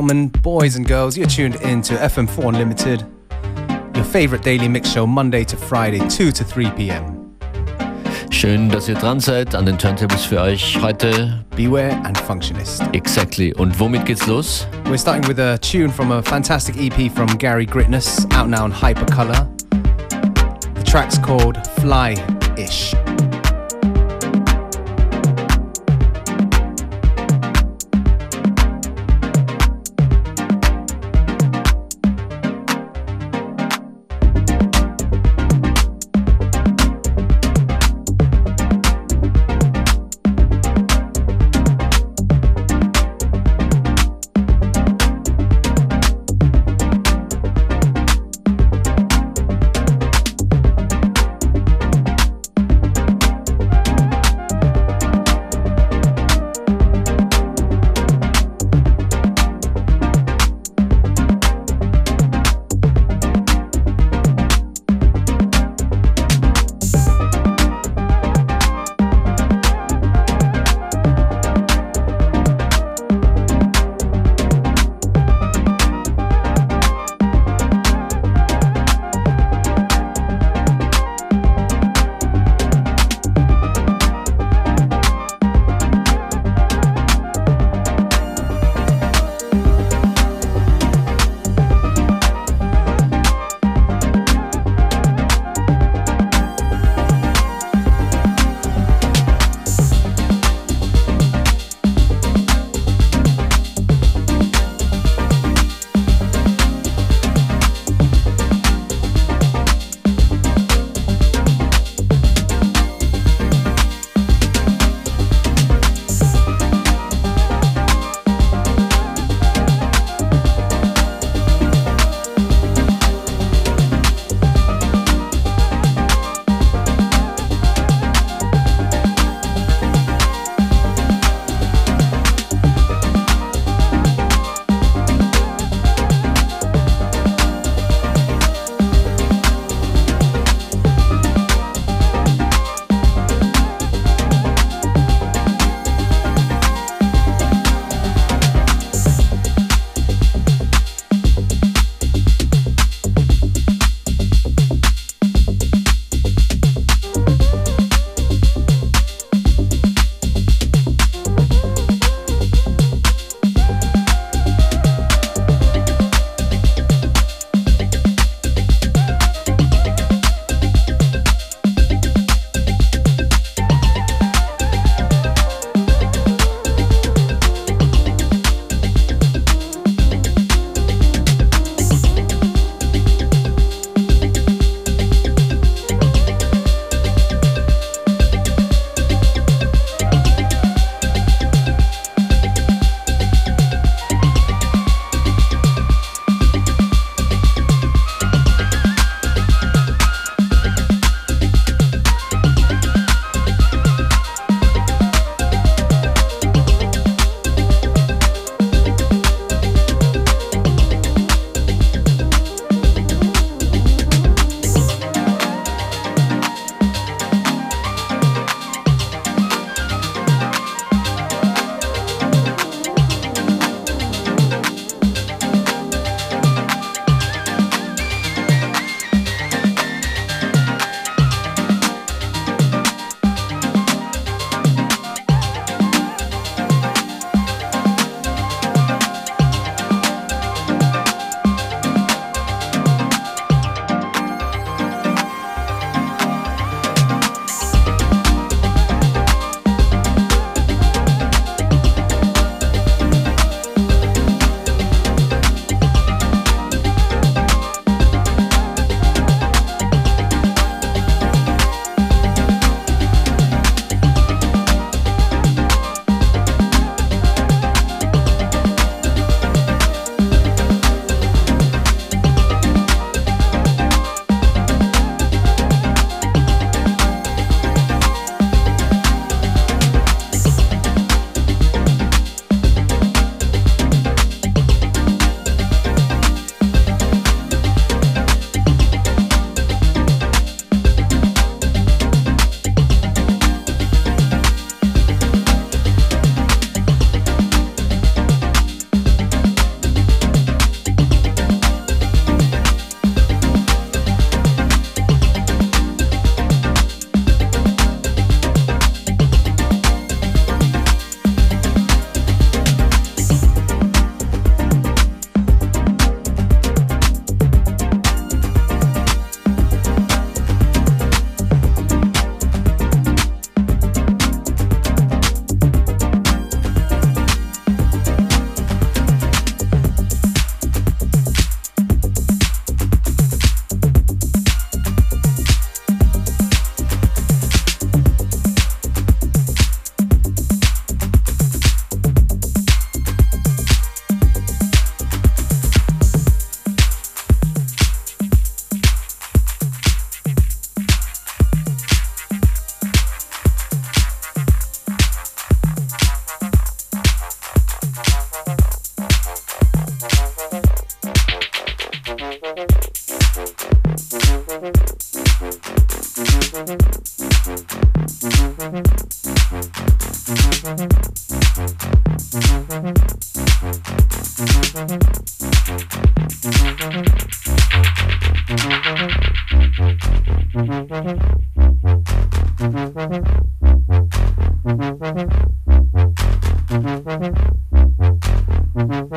Gentlemen, boys and girls, you're tuned in to FM4 Unlimited, your favorite daily mix show Monday to Friday, 2 to 3 p.m. Schön, dass ihr dran seid an den Turntables für euch heute. Beware and Functionist. Exactly. Und womit geht's los? We're starting with a tune from a fantastic EP from Gary Gritness, out now on Hypercolor. The track's called Fly Ish.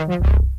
Mm-hmm.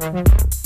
Thank you.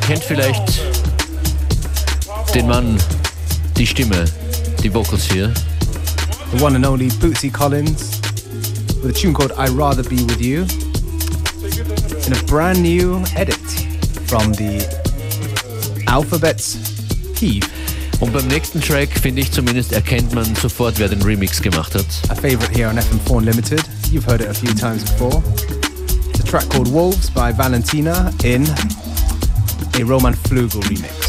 Kennt vielleicht den Mann, die Stimme, die Vocals hier. The one and only Bootsy Collins with a tune called I'd Rather Be With You in a brand new edit from the Alphabets Heave. Und beim nächsten Track, finde ich zumindest, erkennt man sofort, wer den Remix gemacht hat. A favorite here on FM4 Unlimited. You've heard it a few times before. Track called Wolves by Valentina in a Roman Flugel remix.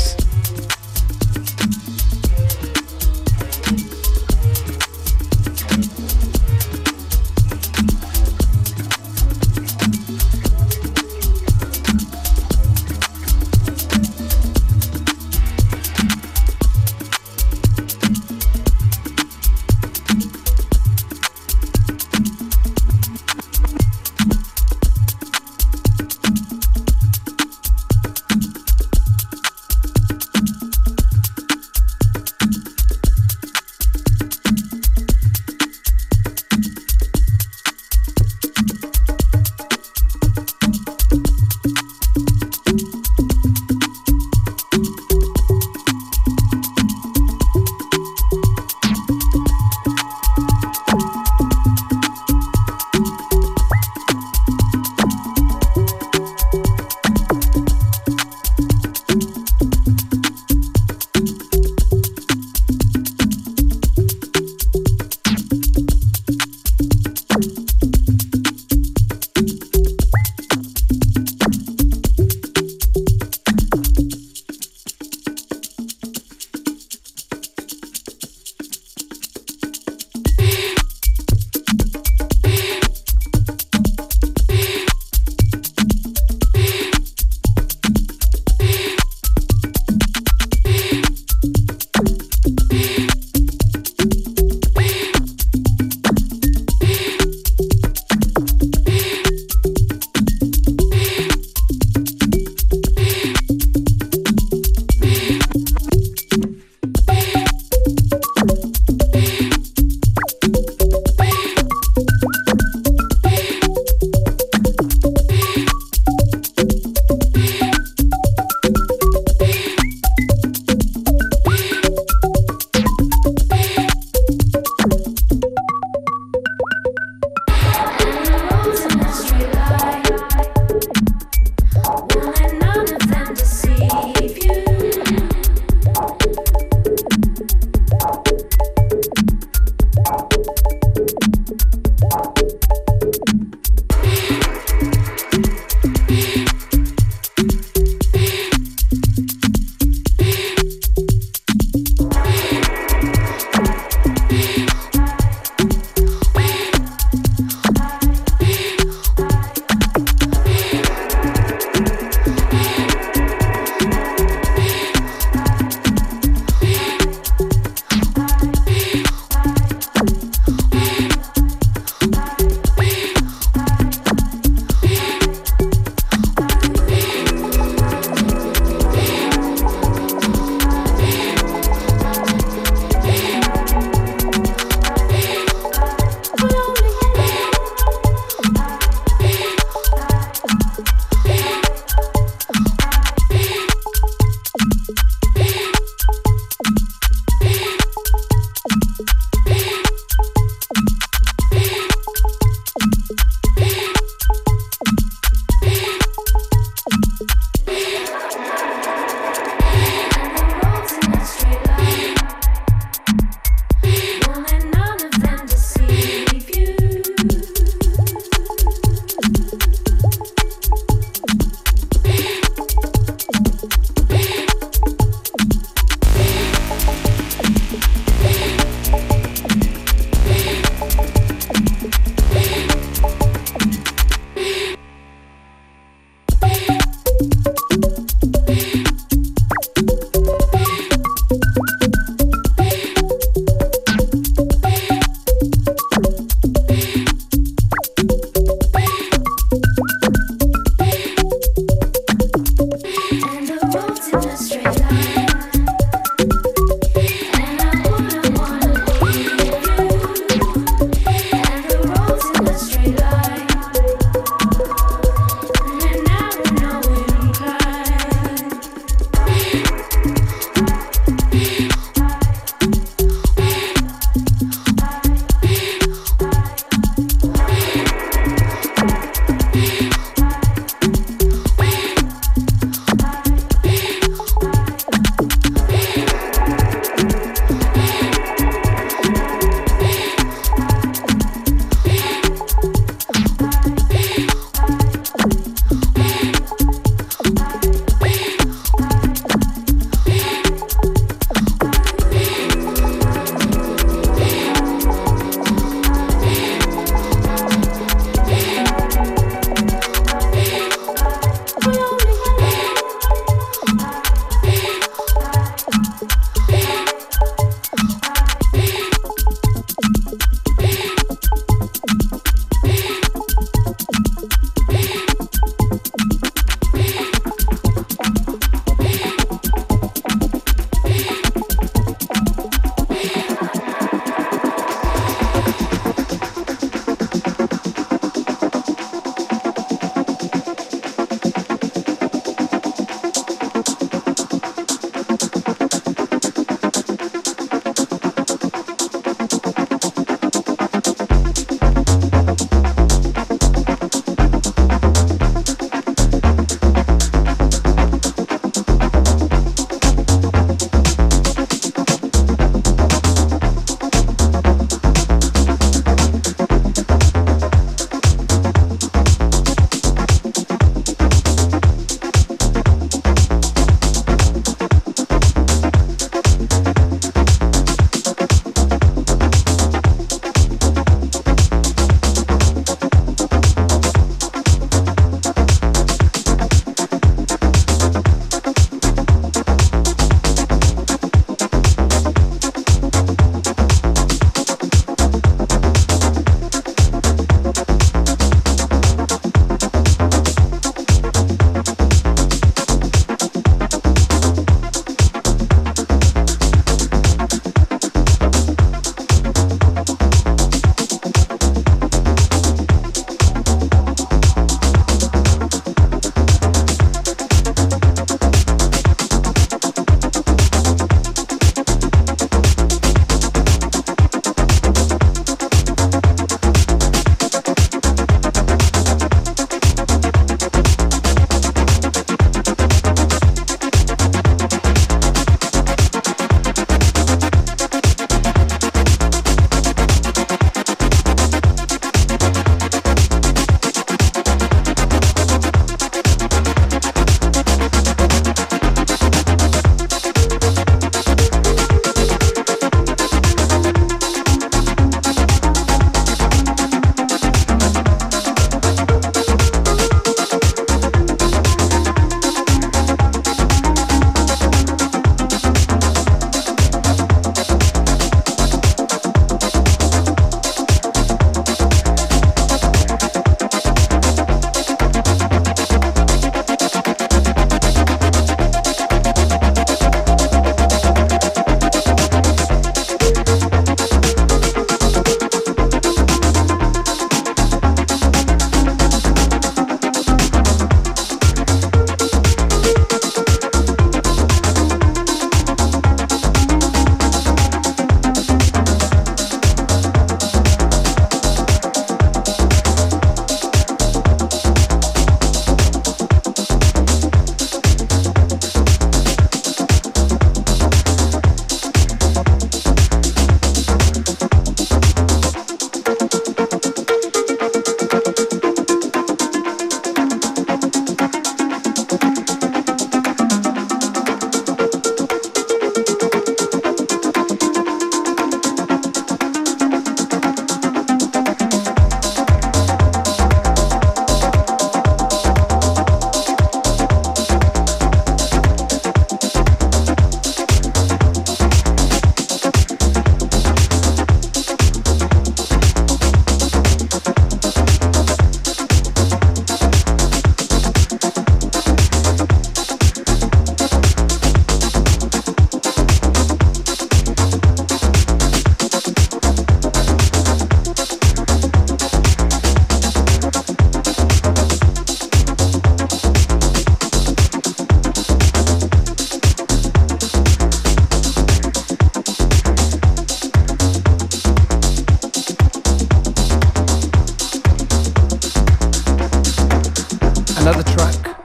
another track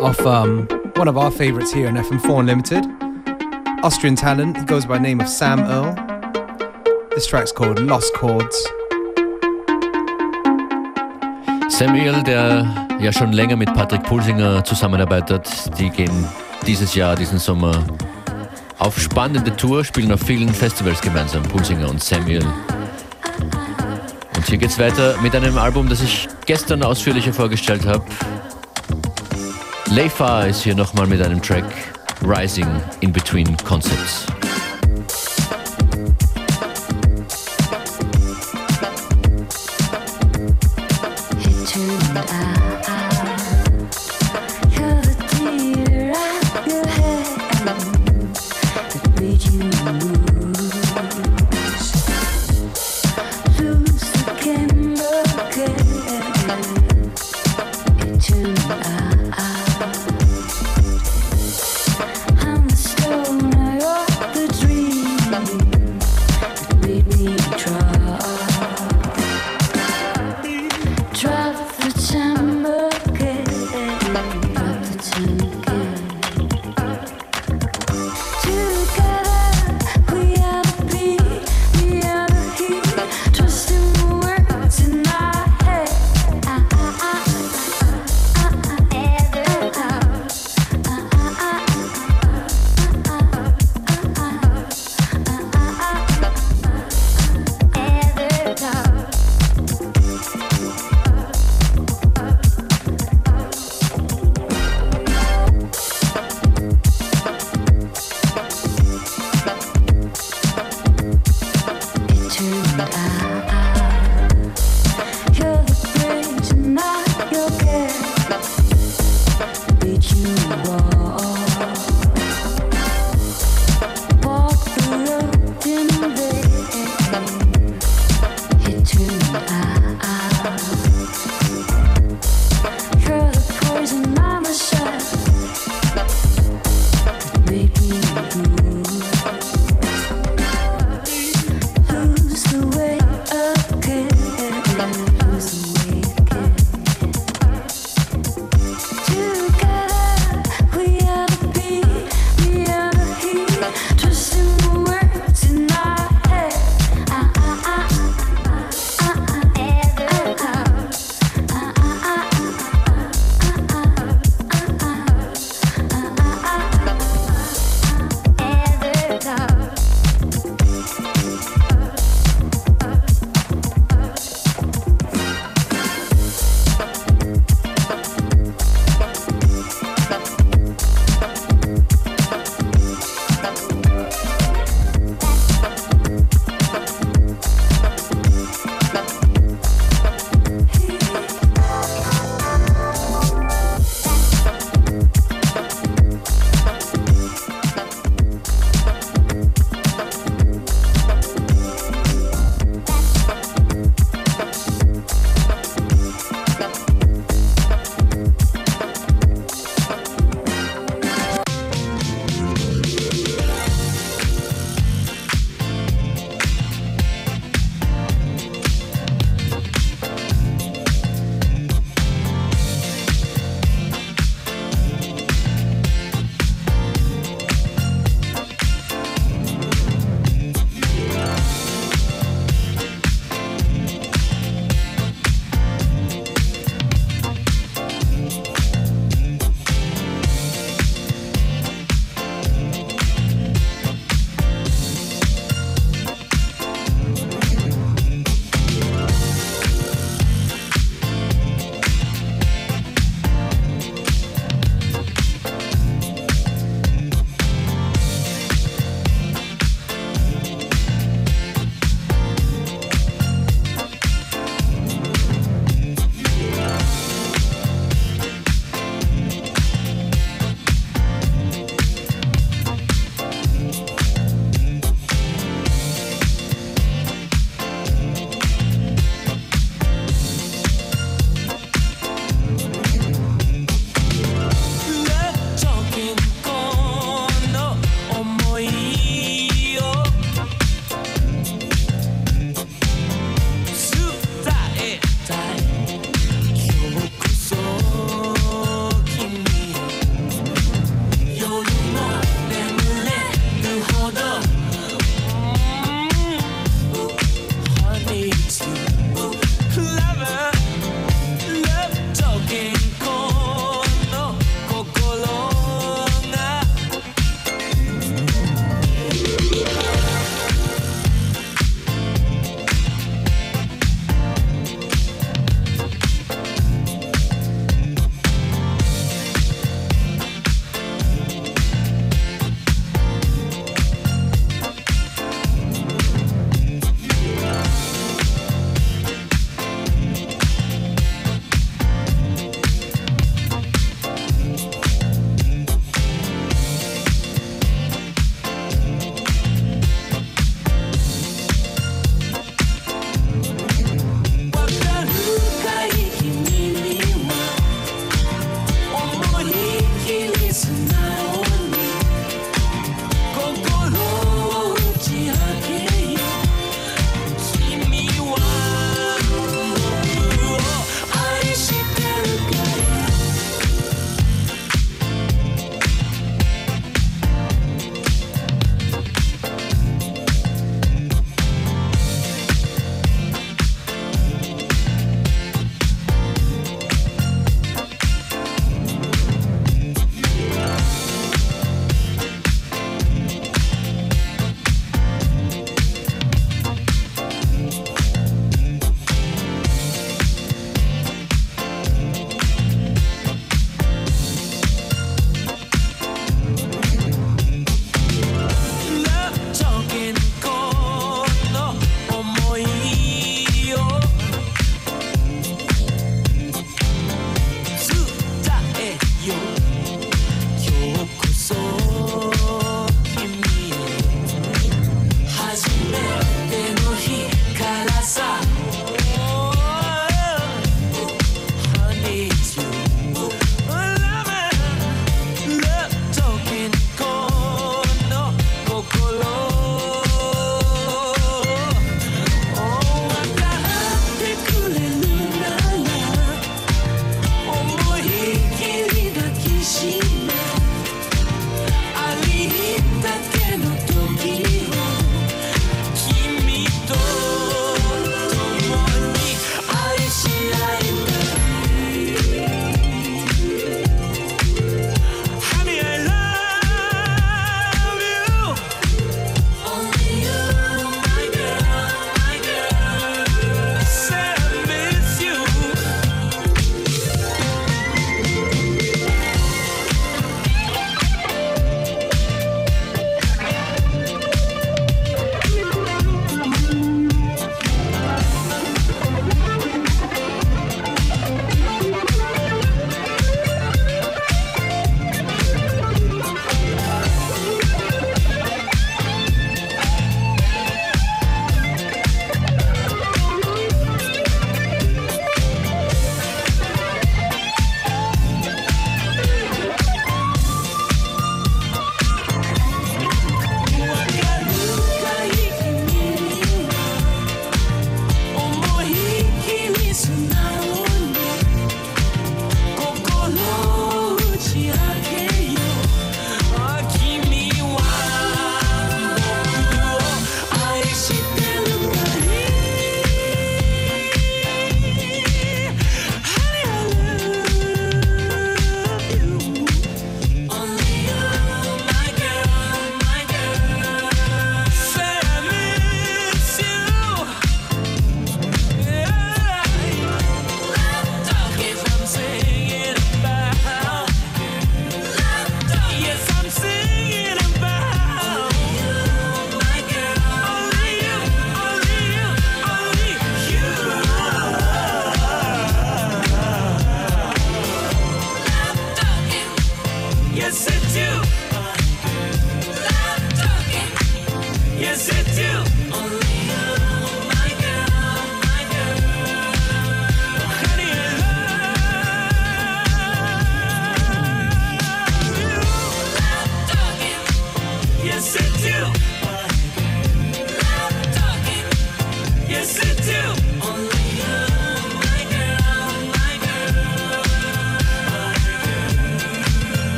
off um, one of our favorites here in FM4 Unlimited. Austrian talent, he goes by name of Sam Earl. This track's called Lost Chords. Samuel, der ja schon länger mit Patrick Pulsinger zusammenarbeitet, die gehen dieses Jahr, diesen Sommer auf spannende Tour, spielen auf vielen Festivals gemeinsam, Pulsinger und Samuel. Und hier geht's weiter mit einem Album, das ich gestern ausführlicher vorgestellt habe. Leifa ist hier nochmal mit einem Track Rising in Between Concepts.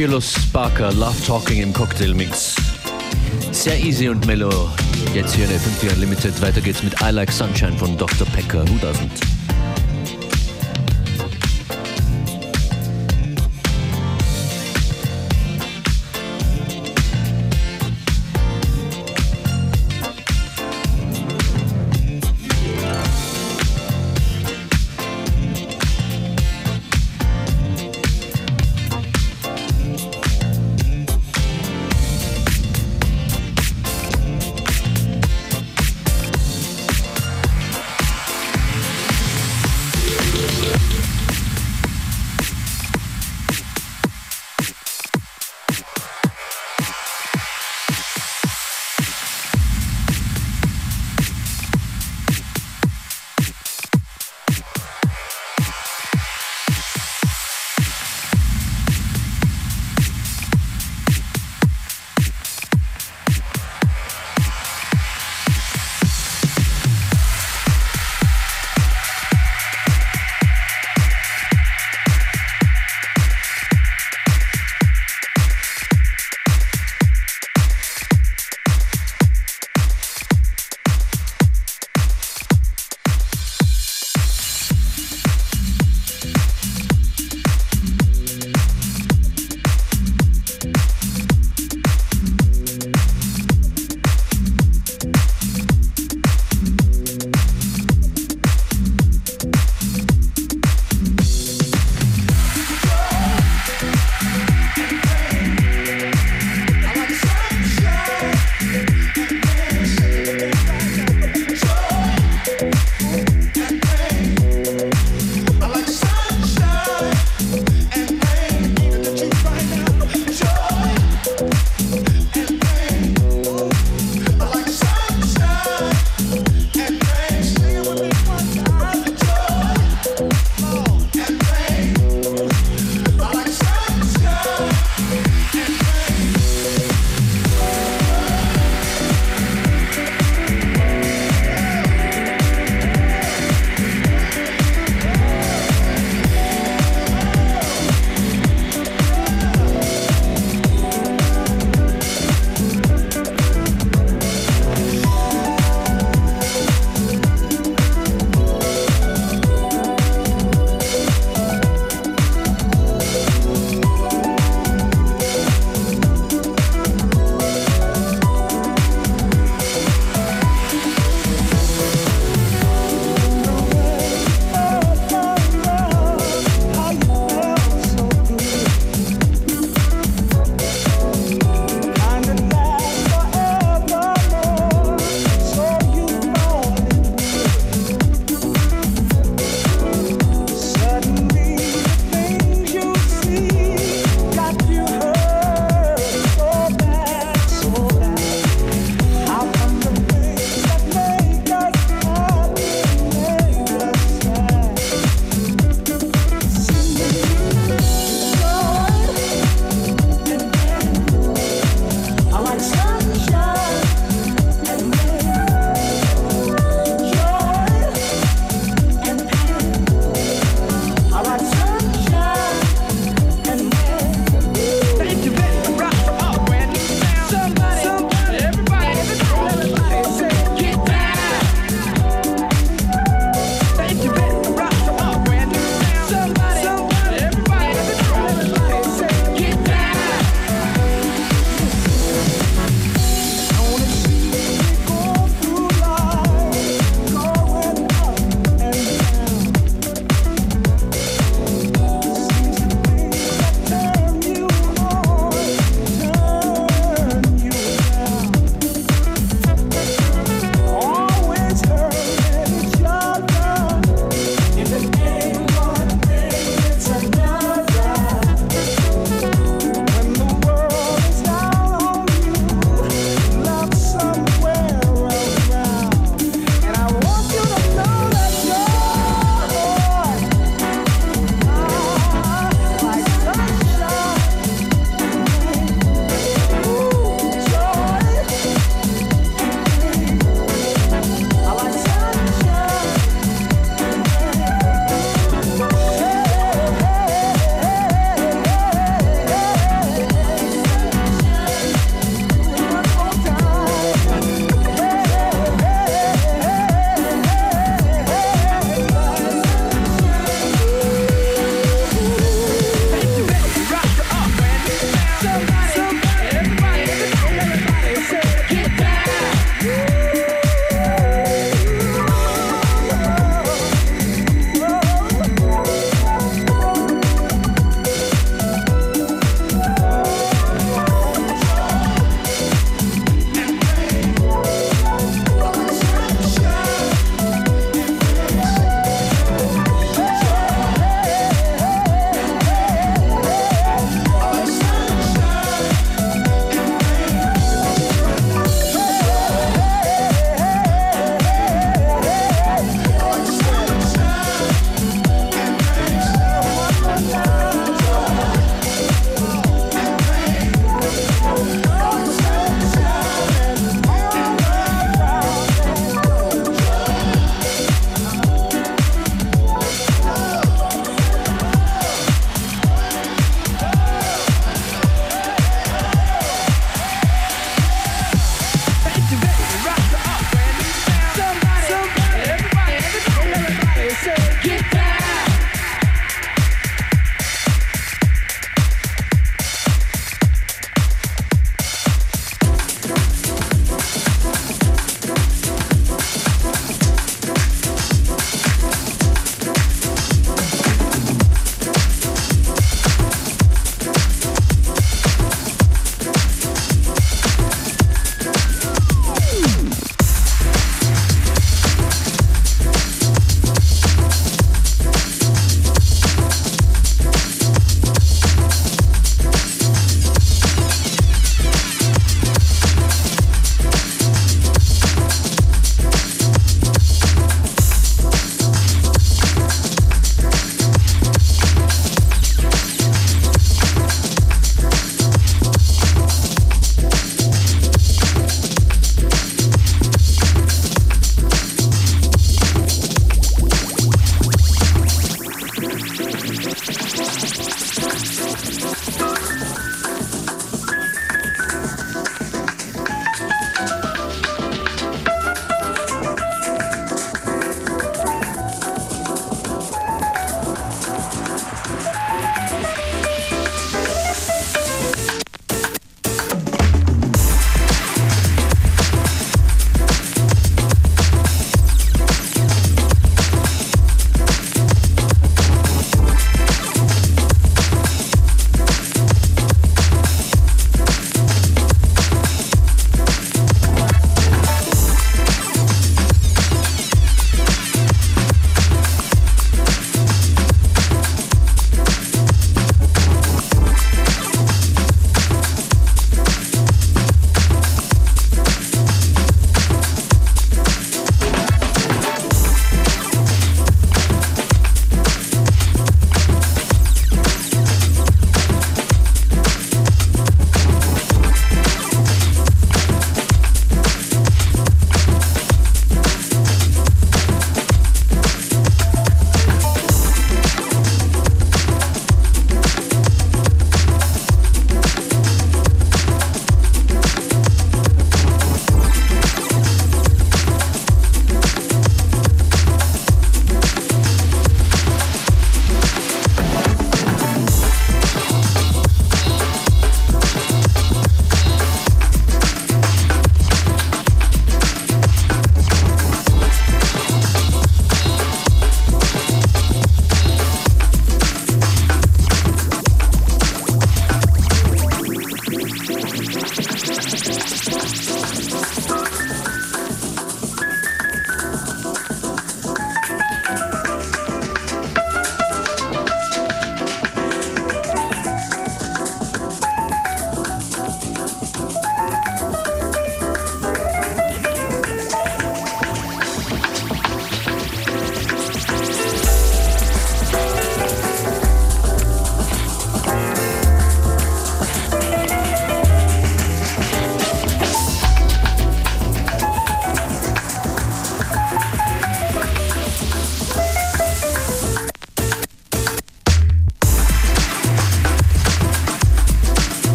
Fabulous Barker, Love Talking im Cocktail-Mix. Sehr easy und mellow. Jetzt hier eine 50 Unlimited. Weiter geht's mit I Like Sunshine von Dr. Pecker. Who doesn't?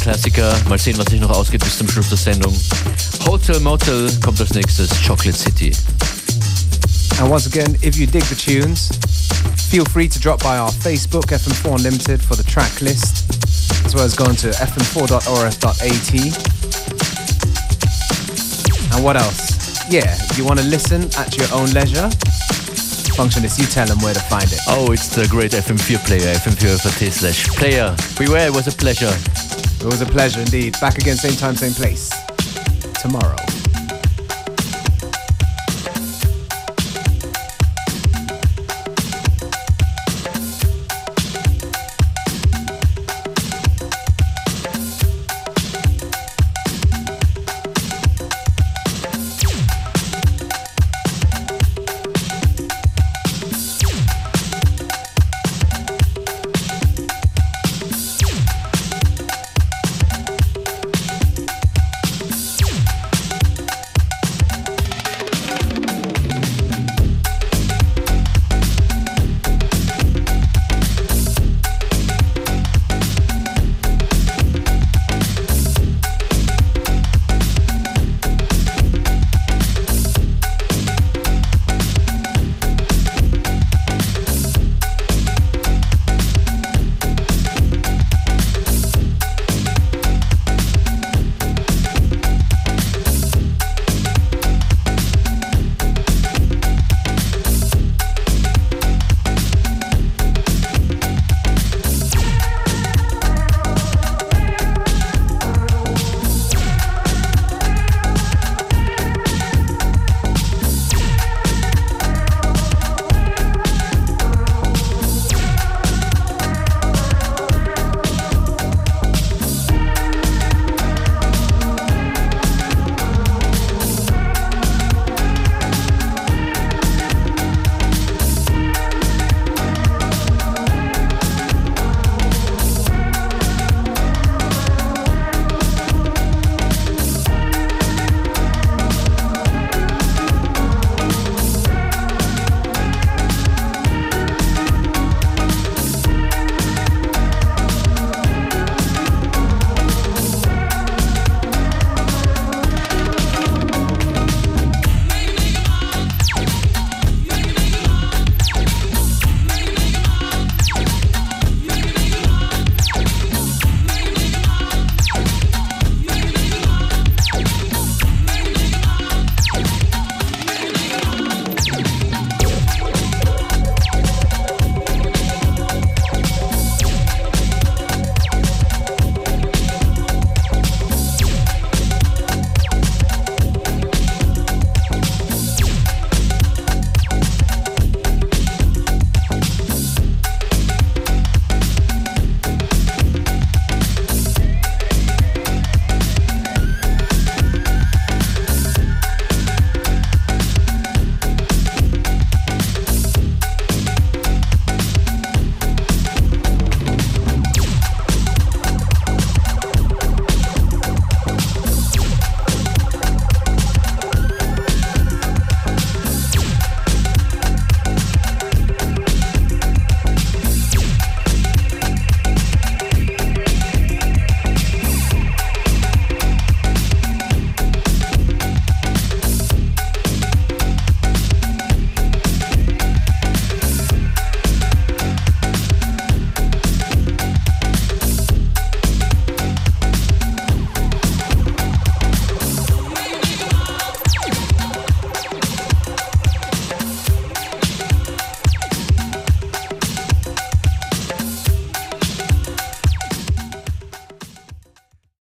Klassiker. Mal sehen, was sich noch ausgeht bis zum Schluss der Sendung. Hotel Motel kommt als nächstes, Chocolate City. And once again, if you dig the tunes, feel free to drop by our Facebook, FM4 Unlimited, for the track list, as well as going to fm4.orf.at. And what else? Yeah, you want to listen at your own leisure? Functionist, you tell them where to find it. Oh, it's the great FM4 player, fm4.at slash player. Beware, it was a pleasure. It was a pleasure indeed. Back again, same time, same place. Tomorrow.